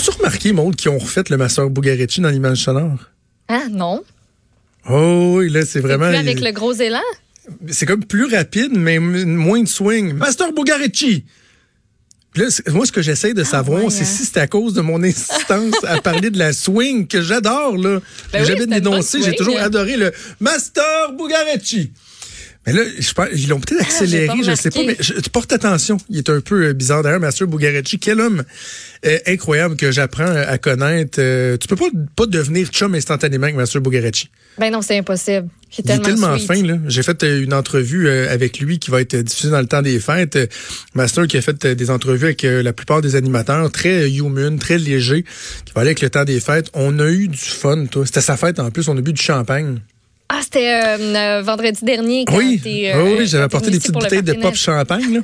As-tu remarqué, Maud, qu'ils ont refait le Master Bugarici dans l'image sonore? Ah, non. Oh, oui, là, c'est vraiment. Plus avec le gros élan? C'est comme plus rapide, mais moins de swing. Master Bugarici! Puis là, moi, ce que j'essaie de savoir, ouais, c'est hein? si c'est à cause de mon insistance à parler de la swing que j'adore, là. Ben J'ai oui, une dénoncé, j'ai toujours adoré le Master Bugarici. Mais là, je pense, ils l'ont peut-être Ah, accéléré, je sais pas, mais je, tu portes attention. Il est un peu euh, bizarre. D'ailleurs, Master Bugarici, quel homme euh, incroyable que j'apprends à connaître. Euh, tu peux pas, pas devenir chum instantanément avec Master Bugarici. Ben non, c'est impossible. Il est Il est tellement, tellement fin, là. J'ai fait euh, une entrevue euh, avec lui qui va être euh, diffusée dans le temps des fêtes. Euh, Master qui a fait euh, des entrevues avec euh, la plupart des animateurs, très euh, human, très léger, qui va aller avec le temps des fêtes. On a eu du fun, toi. C'était sa fête en plus, on a bu du champagne. C'était euh, euh, vendredi dernier quand oui, euh, oui, j'avais apporté des petites bouteilles de pop champagne, là.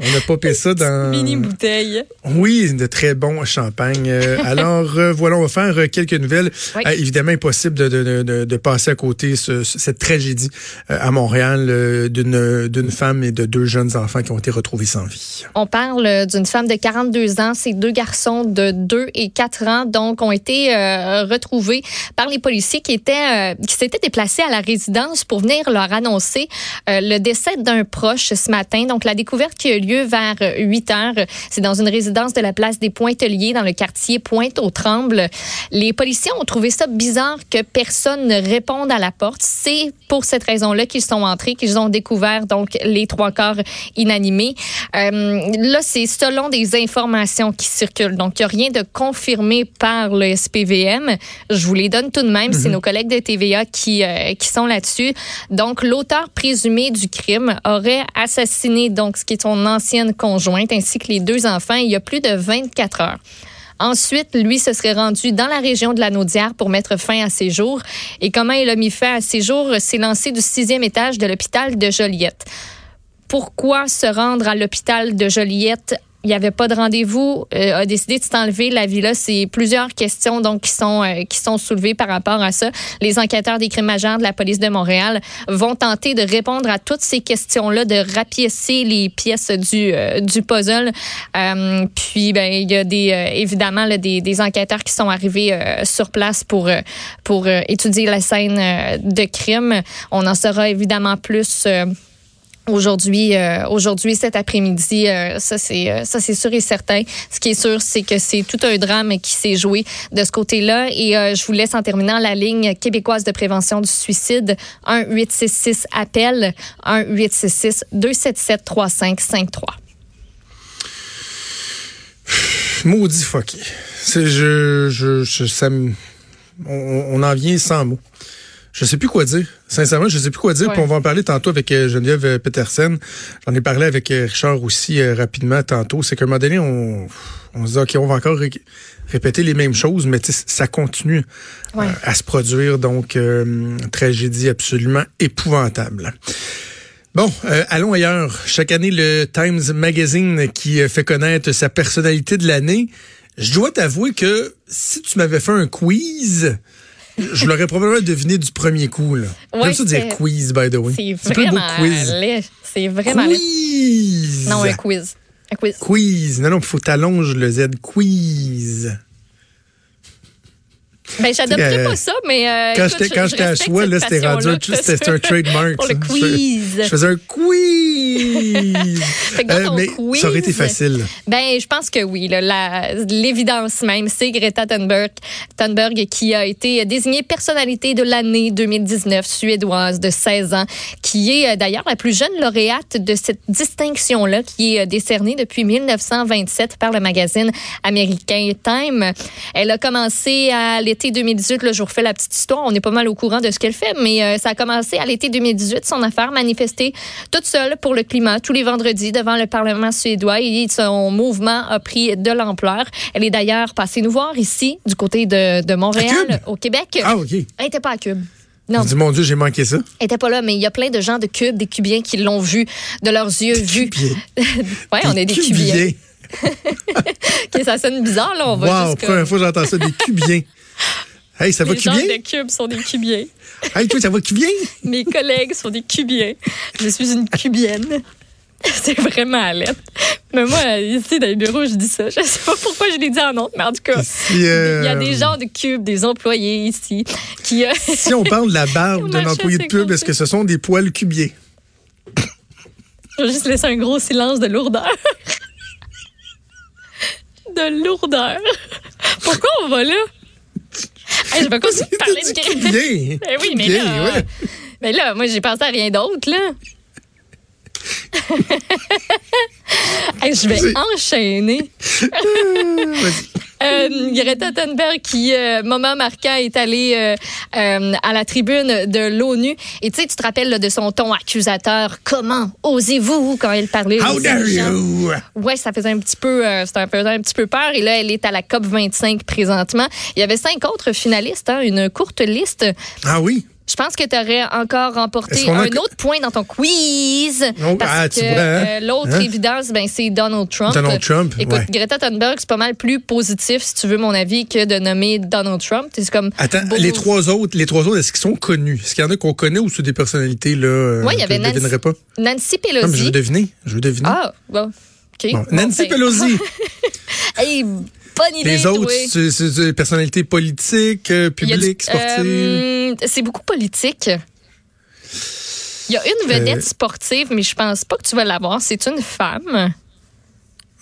On a popé ça dans... Mini bouteille. Oui, de très bons champagne. Euh, alors, euh, voilà, on va faire euh, quelques nouvelles. Oui. Euh, évidemment, impossible de, de, de, de passer à côté ce- ce- cette tragédie à Montréal d'une femme et de deux jeunes enfants qui ont été retrouvés sans vie. On parle d'une femme de 42 ans. Ces deux garçons de 2 et 4 ans, donc, ont été euh, retrouvés par les policiers qui étaient, euh, qui s'étaient déplacés à la résidence pour venir leur annoncer le décès d'un proche ce matin. Donc, la découverte qui a eu lieu vers 8 heures, c'est dans une résidence de la place des Pointeliers dans le quartier Pointe-aux-Trembles. Les policiers ont trouvé ça bizarre que personne ne réponde à la porte. C'est pour cette raison-là qu'ils sont entrés, qu'ils ont découvert donc les trois corps inanimés. Euh, là, c'est selon des informations qui circulent. Donc, il n'y a rien de confirmé par le SPVM. Je vous les donne tout de même. C'est nos collègues de TVA qui, euh, qui sont là-dessus. Donc, l'auteur présumé du crime aurait assassiné donc ce qui est son ancienne conjointe ainsi que les deux enfants il y a plus de 24 heures. Ensuite, lui se serait rendu dans la région de la Naudière pour mettre fin à ses jours. Et comment il a mis fin à ses jours? S'est lancé du sixième étage de l'hôpital de Joliette. Pourquoi se rendre à l'hôpital de Joliette? Il n'y avait pas de rendez-vous, euh, a décidé de s'enlever la villa. C'est plusieurs questions donc qui sont euh, qui sont soulevées par rapport à ça. Les enquêteurs des crimes majeurs de la police de Montréal vont tenter de répondre à toutes ces questions-là, de rapiécer les pièces du euh, du puzzle. Euh, puis ben il y a des euh, évidemment là, des, des enquêteurs qui sont arrivés sur place pour pour étudier la scène de crime. On en saura évidemment plus. Aujourd'hui, euh, aujourd'hui, cet après-midi, euh, ça c'est euh, ça c'est sûr et certain. Ce qui est sûr, c'est que c'est tout un drame qui s'est joué de ce côté-là. Et euh, je vous laisse en terminant la ligne québécoise de prévention du suicide 1 866 appel 1 866 277 3553. Maudit fucké. C'est je, je, je ça on, on en vient sans mots. Je sais plus quoi dire. Sincèrement, je sais plus quoi dire. Ouais. Puis on va en parler tantôt avec euh, Geneviève euh, Petersen. J'en ai parlé avec euh, Richard aussi euh, rapidement tantôt. C'est qu'à un moment donné, on, on se dit, OK, on va encore ré- répéter les mêmes choses, mais ça continue Ouais. euh, à se produire. Donc, euh, tragédie absolument épouvantable. Bon, euh, allons ailleurs. Chaque année, le Times Magazine qui fait connaître sa personnalité de l'année. Je dois t'avouer que si tu m'avais fait un quiz, je l'aurais probablement deviné du premier coup. là. Ouais, J'aime ça dire quiz, by the way. C'est vraiment quiz? C'est vraiment laid. Quiz! Non, un quiz. Un quiz. Quiz. Non, non, il faut t'allonger le Z. Quiz. Ben, j'adopterais Euh, pas ça, mais euh, Quand j'étais à choix, là, c'était rendu c'était un trademark. Pour le ça. Je- quiz. Je, faisais un quiz. Fait que dans Euh, mais quiz, ça aurait été facile. Ben, je pense que oui. L'évidence même, c'est Greta Thunberg, Thunberg qui a été désignée personnalité de l'année 2019 suédoise de 16 ans, qui est euh, d'ailleurs la plus jeune lauréate de cette distinction-là, qui est décernée depuis 1927 par le magazine américain Time. Elle a commencé à l'été 2018. Là, je vous refais la petite histoire. On est pas mal au courant de ce qu'elle fait, mais euh, ça a commencé à l'été 2018, son affaire, manifester toute seule pour le climat tous les vendredis devant le Parlement suédois et son mouvement a pris de l'ampleur. Elle est d'ailleurs passée nous voir ici, du côté de, Montréal, au Québec. Ah, OK. Elle n'était pas à Cube. Non, dis, mon Dieu, j'ai manqué ça. elle n'était pas là, mais il y a plein de gens de Cube, des Cubiens qui l'ont vu de leurs yeux vus. Ouais, on est des Cubiens. cubiers. Ok, ça sonne bizarre, là. On va Wow, comme- première fois que j'entends ça, des cubiens. Hey, ça va Les gens de Cube sont des Cubiens. Hey, toi, ça va cubien? Mes collègues sont des Cubiens. Je suis une Cubienne. C'est vraiment à l'aide. Mais moi, ici, dans les bureaux, je dis ça. Je sais pas pourquoi je l'ai dit en honte, mais en tout cas, il y a des gens de Cube, des employés ici, qui... Euh, si on parle de la barbe d'un employé de pub, est-ce que ce sont des poils cubiers? Je vais juste laisser un gros silence de lourdeur. de lourdeur. Pourquoi on va là? Je vais continuer de parler de cubier. Ben oui, mais là, mais là, moi, j'ai pensé à rien d'autre, là. je vais enchaîner. Euh, Greta Thunberg qui, euh, moment marquant, est allée euh, euh, à la tribune de l'ONU. Et tu sais, tu te rappelles de son ton accusateur. Comment osez-vous quand elle parlait How dare you? Ouais, ça faisait un petit peu, ça faisait un petit peu peur. Et là, elle est à la COP 25 présentement. Il y avait cinq autres finalistes, hein, une courte liste. Ah oui? Je pense que tu aurais encore remporté un autre point dans ton quiz. Oh, parce ah, que hein? euh, l'autre hein? évidence, ben, c'est Donald Trump. Donald Trump. Écoute, Greta Thunberg, c'est pas mal plus positif, si tu veux mon avis, que de nommer Donald Trump. C'est comme. Attends, les trois autres, les trois autres, est-ce qu'ils sont connus? Est-ce qu'il y en a qu'on connaît ou c'est des personnalités là? Euh, oui, il y avait Nancy, pas? Nancy Pelosi. Non, je veux deviner. Je veux deviner. Ah, bon. OK. Nancy ben. Pelosi. hey, bonne idée. Les autres, c'est des personnalités politiques, euh, publiques, sportives. c'est beaucoup politique. Il y a une vedette euh, sportive, mais je pense pas que tu vas l'avoir. C'est une femme.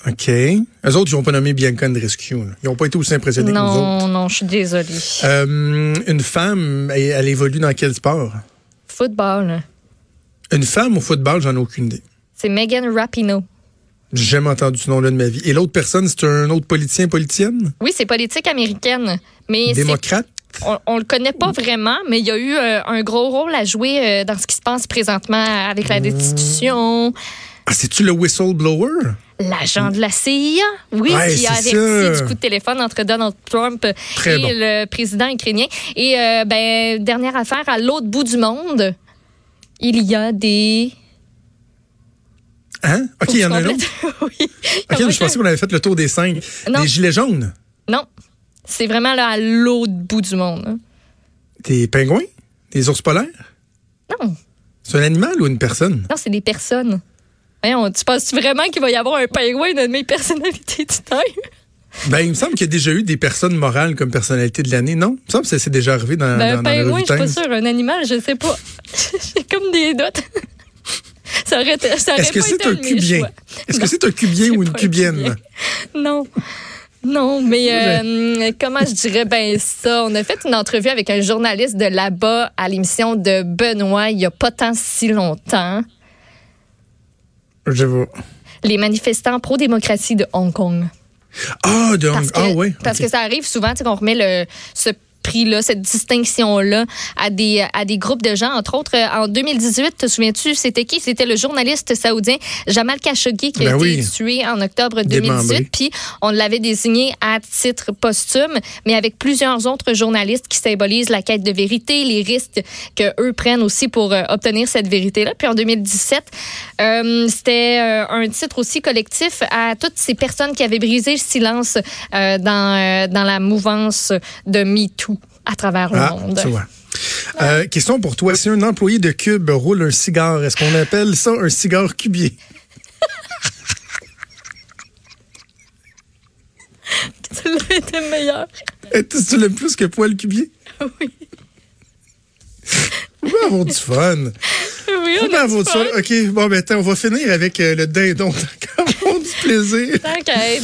OK. Eux autres, ils n'ont pas nommé Bianca Andreescu. Ils n'ont pas été aussi impressionnés que nous autres. Non, non, je suis désolée. Euh, une femme, elle, évolue dans quel sport? Football. Une femme au football, j'en ai aucune idée. C'est Megan Rapinoe. J'ai jamais entendu ce nom-là de ma vie. Et l'autre personne, c'est un autre politicien, politienne? Oui, c'est politique américaine. Mais Démocrate? on, ne le connaît pas vraiment, mais il y a eu euh, un gros rôle à jouer euh, dans ce qui se passe présentement avec la destitution. Ah, c'est-tu le whistleblower? L'agent de la CIA, oui, qui a averti du coup de téléphone entre Donald Trump et le président ukrainien. Et euh, ben, dernière affaire, à l'autre bout du monde, il y a des Hein? OK, il y en a un autre. oui. OK, je pensais qu'on avait fait le tour des cinq. Des gilets jaunes? Non. C'est vraiment là à l'autre bout du monde. Hein. Des pingouins? Des ours polaires? Non. C'est un animal ou une personne? Non, c'est des personnes. Voyons, tu penses vraiment qu'il va y avoir un pingouin dans mes personnalités du temps? Ben, il me semble qu'il y a déjà eu des personnes morales comme personnalité de l'année, non? Il me semble que c'est déjà arrivé dans, ben, dans, un pingouin, je suis pas sûre. Un animal, je sais pas. J'ai comme des doutes. Ça aurait, ça aurait Est-ce que c'est un cubien? Est-ce que c'est un cubien ou une cubienne? Non. Non, mais euh, comment je dirais ben ça? On a fait une entrevue avec un journaliste de là-bas à l'émission de Benoît il n'y a pas tant si longtemps. Je vois. Les manifestants pro-démocratie de Hong Kong. Ah, de Hong Kong. Ah, oui. Parce que ça arrive souvent qu'on remet le, ce cette distinction-là à des, à des groupes de gens. Entre autres, euh, en 2018, te souviens-tu, c'était qui? C'était le journaliste saoudien Jamal Khashoggi qui a ben été tué en octobre 2018. Puis on l'avait désigné à titre posthume, mais avec plusieurs autres journalistes qui symbolisent la quête de vérité, les risques que eux prennent aussi pour euh, obtenir cette vérité-là. Puis en 2017, euh, c'était un titre aussi collectif à toutes ces personnes qui avaient brisé le silence dans, dans la mouvance de MeToo à travers le ah, monde. Euh, question pour toi. Si un employé de Cube roule un cigare, est-ce qu'on appelle ça un cigare cubier? tu l'as été meilleur. Tu l'aimes plus que poil cubier? Oui. On va avoir du fun. Oui, on, va avoir du fun. OK, bon, ben, on va finir avec euh, le dindon. Plaisir.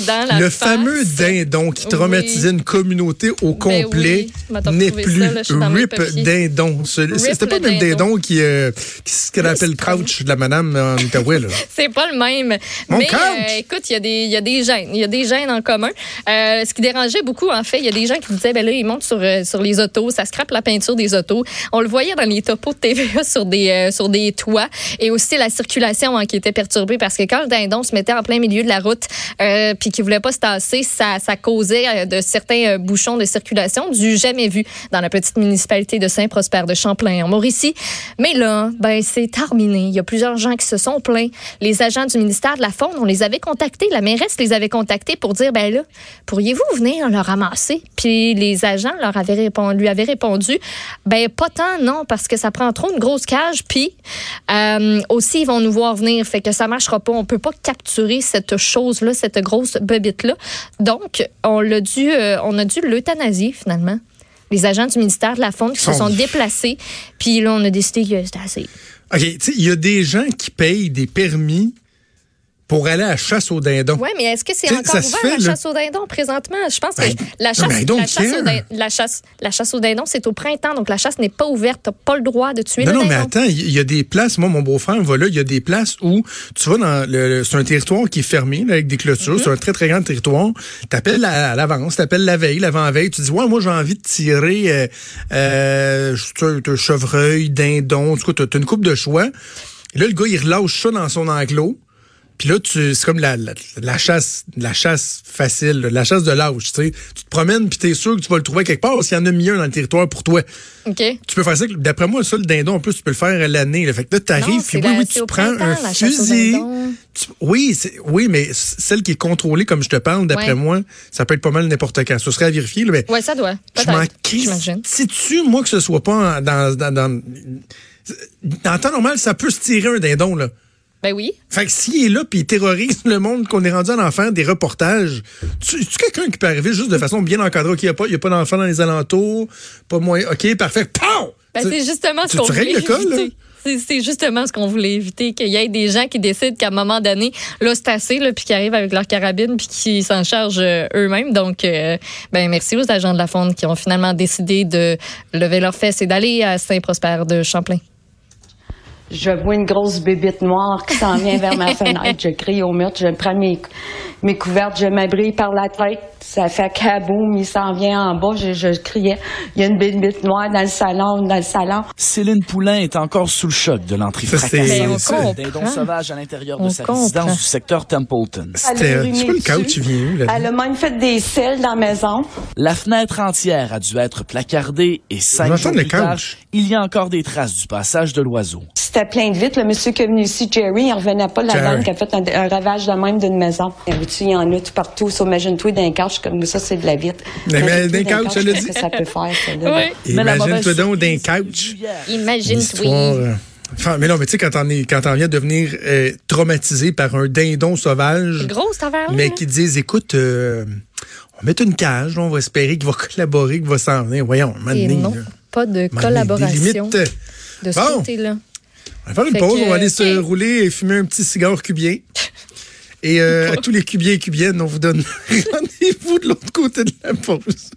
dans la Le fameux dindon qui traumatisait une communauté au ben complet n'est plus Rip Dindon. C'était pas le même dindon qui, euh, ce qu'elle appelle Crouch de la madame en Outaouais. C'est pas le même. Mais euh, écoute, il y, a des, y a des gènes. Il y a des gènes en commun. Euh, ce qui dérangeait beaucoup, en fait, il y a des gens qui disaient, ben là, ils montent sur, sur les autos, ça scrape la peinture des autos. On le voyait dans les topos de TVA sur des, sur des toits. Et aussi la circulation hein, qui était perturbée parce que quand le dindon se mettait en plein milieu de la route, euh, puis qui voulait pas se tasser, ça, causait euh, de certains bouchons de circulation du jamais vu dans la petite municipalité de Saint-Prosper de Champlain en Mauricie. Mais là, ben c'est terminé. Il y a plusieurs gens qui se sont plaints. Les agents du ministère de la Faune, on les avait contactés, la mairesse les avait contactés pour dire ben là, pourriez-vous venir le ramasser? Puis les agents leur avaient répondu, lui avaient répondu ben pas tant non parce que ça prend trop une grosse cage puis euh, aussi ils vont nous voir venir fait que ça marchera pas, on peut pas capturer cette chose là, cette grosse bebite là. Donc on l'a dû euh, on a dû l'euthanasier finalement les agents du ministère de la Faune qui se sont déplacés. Puis là, on a décidé que c'était assez. OK, il y a des gens qui payent des permis pour aller à la chasse au dindon. Oui, mais est-ce que c'est encore ouvert la chasse au dindon présentement? Je pense que ben, la, chasse, la, chasse au dindon, la, chasse, la chasse au dindon, c'est au printemps, donc la chasse n'est pas ouverte. Tu n'as pas le droit de tuer non, le non, dindon. Non, mais attends, il y a des places, moi, mon beau-frère va là, il y a des places où tu vas dans le. C'est un territoire qui est fermé, avec des clôtures, mm-hmm. c'est un très, très grand territoire. Tu appelles à, l'avance, tu appelles la veille, l'avant-veille, tu dis, ouais, moi, j'ai envie de tirer euh, euh, chevreuil, dindon, tu as une coupe de choix. Et là, le gars, il relâche ça dans son enclos. Puis là, tu, c'est comme la, la, chasse, la chasse facile, la chasse de l'âge, tu sais. Tu te promènes puis t'es sûr que tu vas le trouver quelque part qu'il y en a mis un dans le territoire pour toi. OK. Tu peux faire ça, d'après moi, ça, le dindon, en plus, tu peux le faire l'année. Fait que là, t'arrives, puis oui, oui, tu prends un fusil. oui, oui, mais celle qui est contrôlée, comme je te parle, d'après moi, ça peut être pas mal n'importe quand. Ce serait à vérifier, mais. Ouais, ça doit. Je m'en Si tu, moi, que ce soit pas dans, dans, dans, dans temps normal, ça peut se tirer un dindon, là. Ben oui. Fait que s'il est là puis il terrorise le monde qu'on est rendu en faire des reportages, tu, tu quelqu'un qui peut arriver juste de façon bien encadrée? OK, il n'y a pas, y a pas d'enfants dans les alentours, pas moins. OK, parfait. Pow! Ben, c'est justement ce qu'on voulait éviter. C'est justement ce qu'on voulait éviter, qu'il y ait des gens qui décident qu'à un moment donné, là, c'est assez, là, puis qui arrivent avec leur carabine, puis qui s'en chargent euh, eux-mêmes. Donc, euh, ben merci aux agents de la Fonde qui ont finalement décidé de lever leurs fesses et d'aller à Saint-Prosper de Champlain je vois une grosse bébite noire qui s'en vient vers ma fenêtre. Je crie au mur, je prends mes, mes couvertes, je m'abris par la tête. Ça fait kaboum, il s'en vient en bas. Je, je, criais, il y a une bébite noire dans le salon, dans le salon. Céline Poulain est encore sous le choc de l'entrée fracassante d'un don sauvage à l'intérieur de sa résidence du secteur Templeton. C'était pas une couch, tu viens Elle a même fait des selles dans la maison. La fenêtre entière a dû être placardée et cinq jours plus tard, il y a encore des traces du passage de l'oiseau. C'était plein de vite. Le monsieur qui est venu ici, Jerry, il revenait pas de la dame qui a fait un, ravage de même d'une maison. Il y en a tout partout. Imagine-toi d'un couch comme ça, c'est de la vitre. Mais, mais d'un couch, je le dis. ça peut faire, ça, Oui. Imagine-toi donc d'un couch. Imagine-toi. Euh, enfin, mais non, mais tu sais, quand on, est, quand on vient de devenir euh, traumatisé par un dindon sauvage. Gros sauvage. Mais qui disent, écoute, euh, on va mettre une cage, on va espérer qu'il va collaborer, qu'il va s'en venir. Voyons, maintenant. non, pas de collaboration. De ce bon. côté-là. On va faire une pause, on va aller se rouler et fumer un petit cigare cubien. Et euh, à tous les cubiens et cubiennes, on vous donne rendez-vous de l'autre côté de la pause.